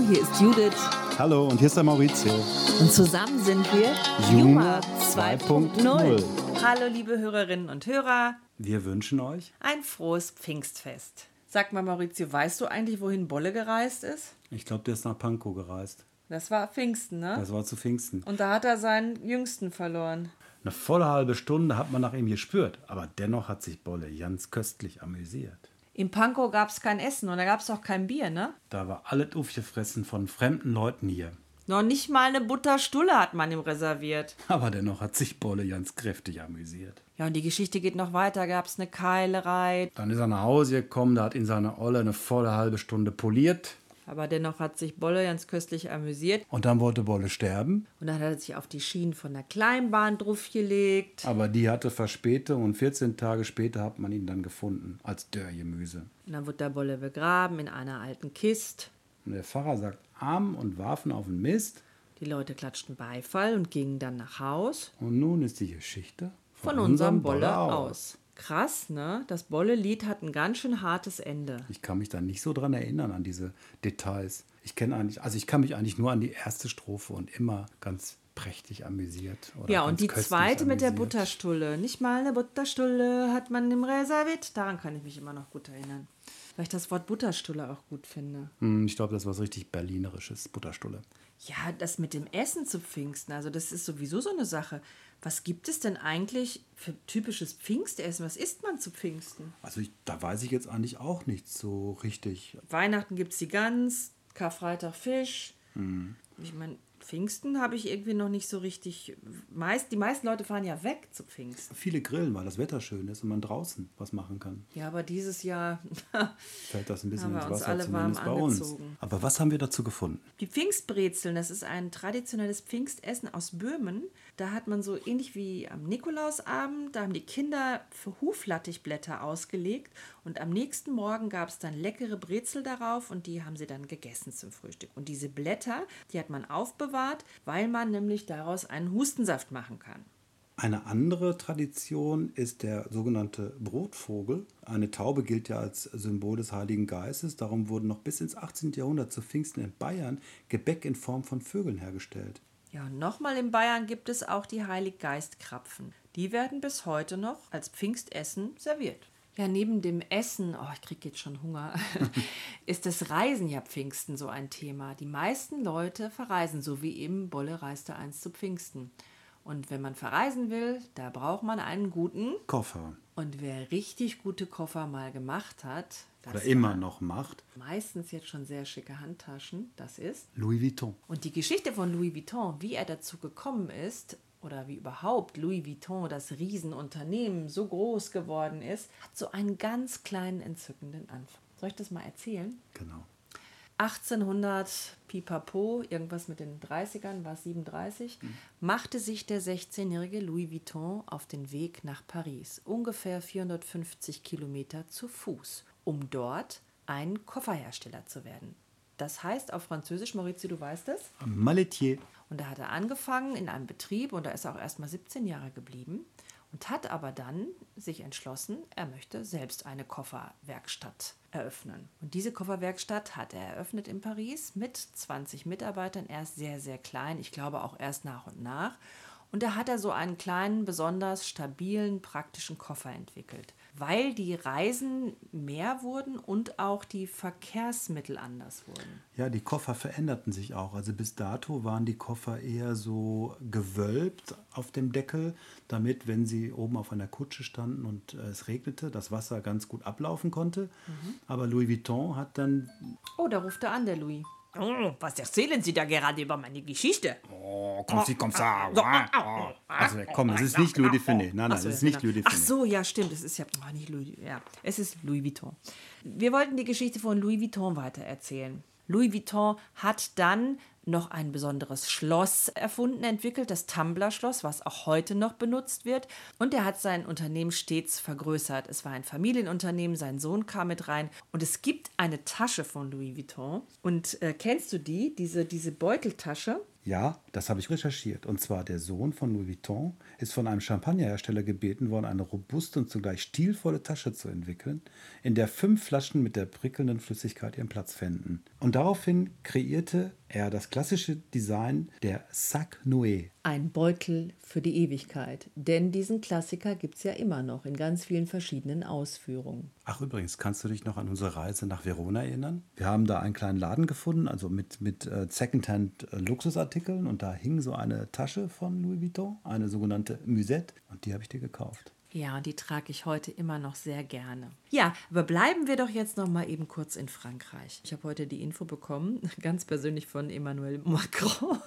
Hallo, hier ist Judith. Hallo, und hier ist der Maurizio. Und zusammen sind wir Juma 2.0. Hallo, liebe Hörerinnen und Hörer. Wir wünschen euch ein frohes Pfingstfest. Sag mal, Maurizio, weißt du eigentlich, wohin Bolle gereist ist? Ich glaube, der ist nach Pankow gereist. Das war Pfingsten, ne? Das war zu Pfingsten. Und da hat er seinen Jüngsten verloren. Eine volle halbe Stunde hat man nach ihm gespürt, aber dennoch hat sich Bolle ganz köstlich amüsiert. In Pankow gab es kein Essen und da gab es auch kein Bier, ne? Da war alles aufgefressen von fremden Leuten hier. Noch nicht mal eine Butterstulle hat man ihm reserviert. Aber dennoch hat sich Bolle ganz kräftig amüsiert. Ja, und die Geschichte geht noch weiter. Gab es eine Keilerei. Dann ist er nach Hause gekommen, da hat ihn seine Olle eine volle halbe Stunde poliert. Aber dennoch hat sich Bolle ganz köstlich amüsiert. Und dann wollte Bolle sterben. Und dann hat er sich auf die Schienen von der Kleinbahn draufgelegt. Aber die hatte Verspätung und 14 Tage später hat man ihn dann gefunden als Dörrgemüse. Und dann wurde der Bolle begraben in einer alten Kiste. Und der Pfarrer sagt Arm und warfen auf den Mist. Die Leute klatschten Beifall und gingen dann nach Haus. Und nun ist die Geschichte von, von unserem Bolle, Bolle aus. Krass, ne? Das Bolle-Lied hat ein ganz schön hartes Ende. Ich kann mich da nicht so dran erinnern, an diese Details. Ich kenne eigentlich, also ich kann mich eigentlich nur an die erste Strophe und immer ganz prächtig amüsiert. ja, und die zweite amüsiert. mit der Butterstulle. Nicht mal eine Butterstulle hat man im Reservit. Daran kann ich mich immer noch gut erinnern. Weil ich das Wort Butterstulle auch gut finde. Hm, ich glaube, das war was richtig Berlinerisches, Butterstulle. Ja, das mit dem Essen zu Pfingsten, also das ist sowieso so eine Sache. Was gibt es denn eigentlich für typisches Pfingstessen? Was isst man zu Pfingsten? Also ich, da weiß ich jetzt eigentlich auch nicht so richtig. Weihnachten gibt es die Gans, Karfreitag Fisch. Mhm. Ich meine, Pfingsten habe ich irgendwie noch nicht so richtig. Meist, die meisten Leute fahren ja weg zu Pfingsten. Viele grillen, weil das Wetter schön ist und man draußen was machen kann. Ja, aber dieses Jahr fällt das ein bisschen ins Wasser, alle zumindest warm bei uns. Aber was haben wir dazu gefunden? Die Pfingstbrezeln, das ist ein traditionelles Pfingstessen aus Böhmen. Da hat man so ähnlich wie am Nikolausabend, da haben die Kinder für Huflattichblätter ausgelegt und am nächsten Morgen gab es dann leckere Brezel darauf und die haben sie dann gegessen zum Frühstück. Und diese Blätter, die hat man aufbewahrt, weil man nämlich daraus einen Hustensaft machen kann. Eine andere Tradition ist der sogenannte Brotvogel. Eine Taube gilt ja als Symbol des Heiligen Geistes. Darum wurden noch bis ins 18. Jahrhundert zu Pfingsten in Bayern Gebäck in Form von Vögeln hergestellt. Ja, und nochmal in Bayern gibt es auch die Heiliggeistkrapfen. Die werden bis heute noch als Pfingstessen serviert. Ja, neben dem Essen, oh, ich kriege jetzt schon Hunger, ist das Reisen ja Pfingsten so ein Thema. Die meisten Leute verreisen, so wie eben Bolle reiste einst zu Pfingsten. Und wenn man verreisen will, da braucht man einen guten Koffer. Und wer richtig gute Koffer mal gemacht hat, oder immer noch macht. Meistens jetzt schon sehr schicke Handtaschen. Das ist Louis Vuitton. Und die Geschichte von Louis Vuitton, wie er dazu gekommen ist oder wie überhaupt Louis Vuitton, das Riesenunternehmen, so groß geworden ist, hat so einen ganz kleinen entzückenden Anfang. Soll ich das mal erzählen? Genau. 1800 Pipapo, irgendwas mit den 30ern, war 37, mhm. machte sich der 16-jährige Louis Vuitton auf den Weg nach Paris, ungefähr 450 Kilometer zu Fuß um dort ein Kofferhersteller zu werden. Das heißt auf Französisch, Maurizio, du weißt es? Maletier. Und da hat er angefangen in einem Betrieb und da ist er auch erst mal 17 Jahre geblieben und hat aber dann sich entschlossen, er möchte selbst eine Kofferwerkstatt eröffnen. Und diese Kofferwerkstatt hat er eröffnet in Paris mit 20 Mitarbeitern, erst sehr, sehr klein, ich glaube auch erst nach und nach. Und da hat er so einen kleinen, besonders stabilen, praktischen Koffer entwickelt weil die Reisen mehr wurden und auch die Verkehrsmittel anders wurden. Ja, die Koffer veränderten sich auch. Also bis dato waren die Koffer eher so gewölbt auf dem Deckel, damit, wenn sie oben auf einer Kutsche standen und äh, es regnete, das Wasser ganz gut ablaufen konnte. Mhm. Aber Louis Vuitton hat dann... Oh, da ruft er an, der Louis. Oh, was erzählen Sie da gerade über meine Geschichte? Oh, komm Sie, komm ça. Oh. Also komm, es ist nicht Louis Dufiné. Nein, nein, es ist nicht Louis Dufiné. Ach so, ja, stimmt. Es ist ja oh, nicht Louis. Ja, es ist Louis Vuitton. Wir wollten die Geschichte von Louis Vuitton weitererzählen. Louis Vuitton hat dann noch ein besonderes Schloss erfunden, entwickelt, das Tumblr-Schloss, was auch heute noch benutzt wird. Und er hat sein Unternehmen stets vergrößert. Es war ein Familienunternehmen, sein Sohn kam mit rein. Und es gibt eine Tasche von Louis Vuitton. Und äh, kennst du die, diese, diese Beuteltasche? Ja, das habe ich recherchiert. Und zwar der Sohn von Louis Vuitton ist von einem Champagnerhersteller gebeten worden, eine robuste und zugleich stilvolle Tasche zu entwickeln, in der fünf Flaschen mit der prickelnden Flüssigkeit ihren Platz fänden. Und daraufhin kreierte er das klassische Design der Sac Noé. Ein Beutel für die Ewigkeit. Denn diesen Klassiker gibt es ja immer noch in ganz vielen verschiedenen Ausführungen. Ach übrigens, kannst du dich noch an unsere Reise nach Verona erinnern? Wir haben da einen kleinen Laden gefunden, also mit, mit äh, Secondhand-Luxusartikeln und da hing so eine Tasche von Louis Vuitton, eine sogenannte Musette und die habe ich dir gekauft. Ja, und die trage ich heute immer noch sehr gerne. Ja, aber bleiben wir doch jetzt noch mal eben kurz in Frankreich. Ich habe heute die Info bekommen, ganz persönlich von Emmanuel Macron.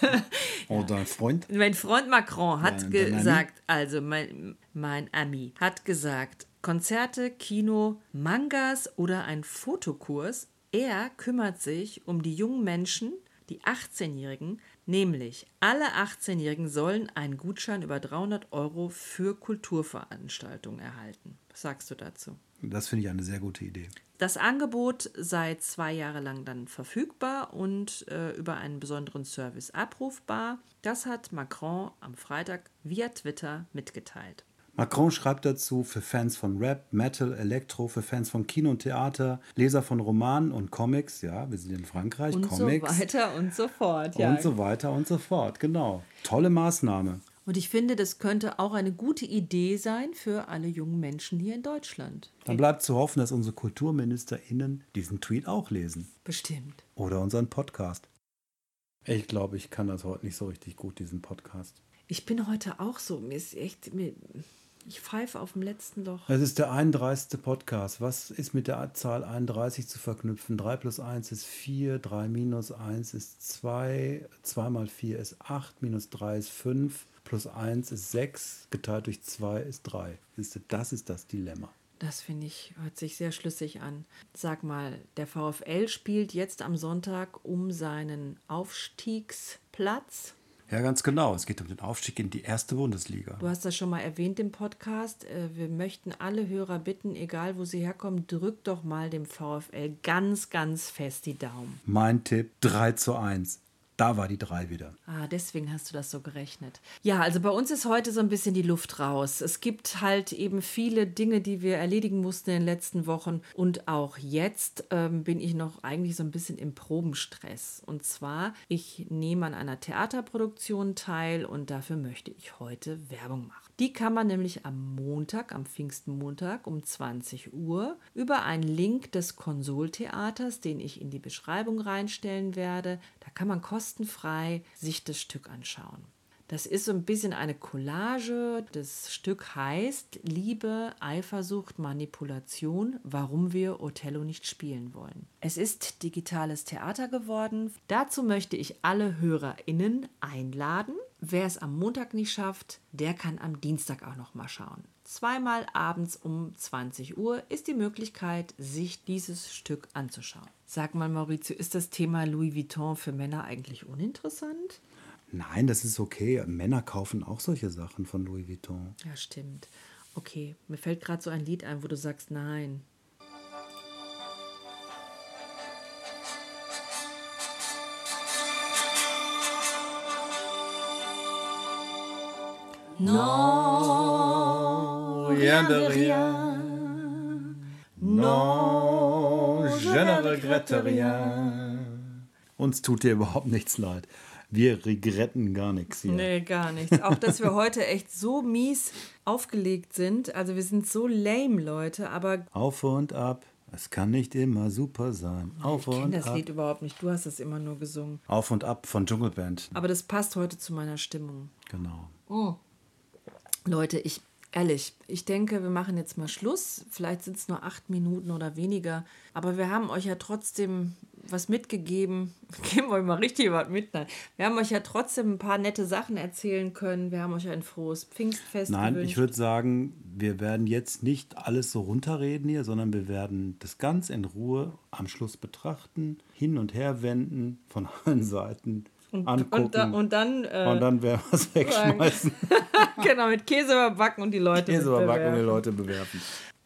oh, dein Freund? Mein Freund Macron hat dein, gesagt, dein also mein, mein Ami hat gesagt, Konzerte, Kino, Mangas oder ein Fotokurs. Er kümmert sich um die jungen Menschen, die 18-Jährigen, nämlich alle 18-Jährigen sollen einen Gutschein über 300 Euro für Kulturveranstaltungen erhalten. Was sagst du dazu? Das finde ich eine sehr gute Idee. Das Angebot sei zwei Jahre lang dann verfügbar und äh, über einen besonderen Service abrufbar. Das hat Macron am Freitag via Twitter mitgeteilt. Macron schreibt dazu für Fans von Rap, Metal, Elektro, für Fans von Kino und Theater, Leser von Romanen und Comics, ja, wir sind in Frankreich, und Comics. Und so weiter und so fort, ja. Und so weiter und so fort, genau. Tolle Maßnahme. Und ich finde, das könnte auch eine gute Idee sein für alle jungen Menschen hier in Deutschland. Dann bleibt zu hoffen, dass unsere KulturministerInnen diesen Tweet auch lesen. Bestimmt. Oder unseren Podcast. Ich glaube, ich kann das heute nicht so richtig gut, diesen Podcast. Ich bin heute auch so, mir ist echt, mir, ich pfeife auf dem letzten Loch. Es ist der 31. Podcast. Was ist mit der Zahl 31 zu verknüpfen? 3 plus 1 ist 4, 3 minus 1 ist 2, 2 mal 4 ist 8, minus 3 ist 5, plus 1 ist 6, geteilt durch 2 ist 3. Das ist das Dilemma. Das finde ich, hört sich sehr schlüssig an. Sag mal, der VfL spielt jetzt am Sonntag um seinen Aufstiegsplatz. Ja, ganz genau. Es geht um den Aufstieg in die erste Bundesliga. Du hast das schon mal erwähnt im Podcast. Äh, wir möchten alle Hörer bitten, egal wo sie herkommen, drückt doch mal dem VfL ganz, ganz fest die Daumen. Mein Tipp 3 zu 1. Da war die 3 wieder. Ah, deswegen hast du das so gerechnet. Ja, also bei uns ist heute so ein bisschen die Luft raus. Es gibt halt eben viele Dinge, die wir erledigen mussten in den letzten Wochen. Und auch jetzt ähm, bin ich noch eigentlich so ein bisschen im Probenstress. Und zwar, ich nehme an einer Theaterproduktion teil und dafür möchte ich heute Werbung machen. Die kann man nämlich am Montag, am Pfingstmontag um 20 Uhr über einen Link des Konsoltheaters, den ich in die Beschreibung reinstellen werde, da kann man kostenfrei sich das Stück anschauen. Das ist so ein bisschen eine Collage. Das Stück heißt Liebe, Eifersucht, Manipulation, warum wir Othello nicht spielen wollen. Es ist digitales Theater geworden. Dazu möchte ich alle HörerInnen einladen. Wer es am Montag nicht schafft, der kann am Dienstag auch noch mal schauen. Zweimal abends um 20 Uhr ist die Möglichkeit, sich dieses Stück anzuschauen. Sag mal, Maurizio, ist das Thema Louis Vuitton für Männer eigentlich uninteressant? Nein, das ist okay. Männer kaufen auch solche Sachen von Louis Vuitton. Ja, stimmt. Okay, mir fällt gerade so ein Lied ein, wo du sagst nein. Non, rien de rien. Non, je ne regrette rien. Uns tut dir überhaupt nichts leid. Wir regretten gar nichts hier. Nee, gar nichts. Auch, dass wir heute echt so mies aufgelegt sind. Also wir sind so lame, Leute, aber... Auf und ab. Es kann nicht immer super sein. Auf ich kenne das ab. Lied überhaupt nicht. Du hast es immer nur gesungen. Auf und ab von Dschungelband. Aber das passt heute zu meiner Stimmung. Genau. Oh. Leute, ich ehrlich, ich denke, wir machen jetzt mal Schluss. Vielleicht sind es nur acht Minuten oder weniger. Aber wir haben euch ja trotzdem was mitgegeben. Geben wir euch mal richtig was mit. Nein. Wir haben euch ja trotzdem ein paar nette Sachen erzählen können. Wir haben euch ein frohes Pfingstfest Nein, gewünscht. ich würde sagen, wir werden jetzt nicht alles so runterreden hier, sondern wir werden das ganz in Ruhe am Schluss betrachten, hin und her wenden, von allen Seiten und, angucken. Und, da, und dann, äh, und dann werden wir es wegschmeißen. genau, mit Käse überbacken und die Leute Käse überbacken und die Leute bewerfen.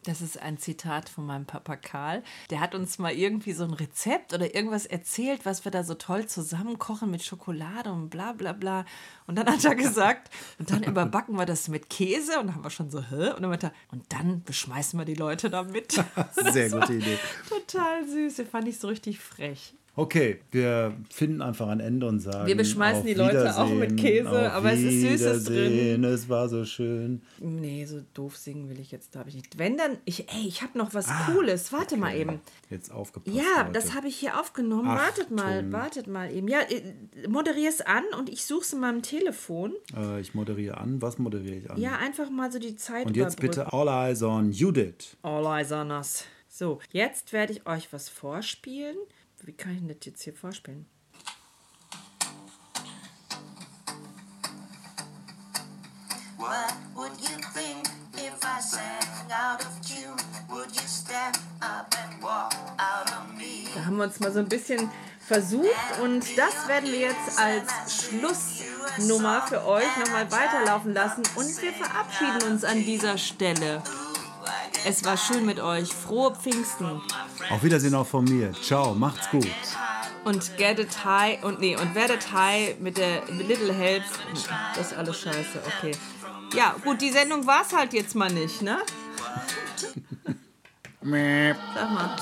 Das ist ein Zitat von meinem Papa Karl. Der hat uns mal irgendwie so ein Rezept oder irgendwas erzählt, was wir da so toll zusammen kochen mit Schokolade und bla bla bla. Und dann hat er gesagt, und dann überbacken wir das mit Käse. Und dann haben wir schon so, hä? Und dann meinte er, und dann beschmeißen wir die Leute damit. Sehr gute Idee. Total süß. Den fand ich so richtig frech. Okay, wir finden einfach ein Ende und sagen. Wir beschmeißen die Leute auch mit Käse, aber es ist Süßes Wiedersehen, Es war so schön. Nee, so doof singen will ich jetzt, glaube ich nicht. Wenn dann, ich, ey, ich habe noch was Cooles. Warte mal eben. Jetzt aufgepasst. Ja, Leute. das habe ich hier aufgenommen. Wartet mal, Achtung. wartet mal eben. Ja, äh, moderier es an und ich suche es in meinem Telefon. Äh, ich moderiere an. Was moderiere ich an? Ja, einfach mal so die Zeit und jetzt bitte All Eyes on Judith. All eyes on us. So, jetzt werde ich euch was vorspielen. Wie kann ich denn das jetzt hier vorspielen? What would you think if I sang out of tune? Would you stand up and walk out on me? Da haben wir uns mal so ein bisschen versucht und das werden wir jetzt als Schlussnummer für euch nochmal weiterlaufen lassen und wir verabschieden uns an dieser Stelle. Es war schön mit euch. Frohe Pfingsten. Auf Wiedersehen auch von mir. Ciao, macht's gut. Und get it high und nee, und werdet high mit der Little Help. Das ist alles scheiße, okay. Ja, gut, die Sendung war es halt jetzt mal nicht, ne? Sag mal.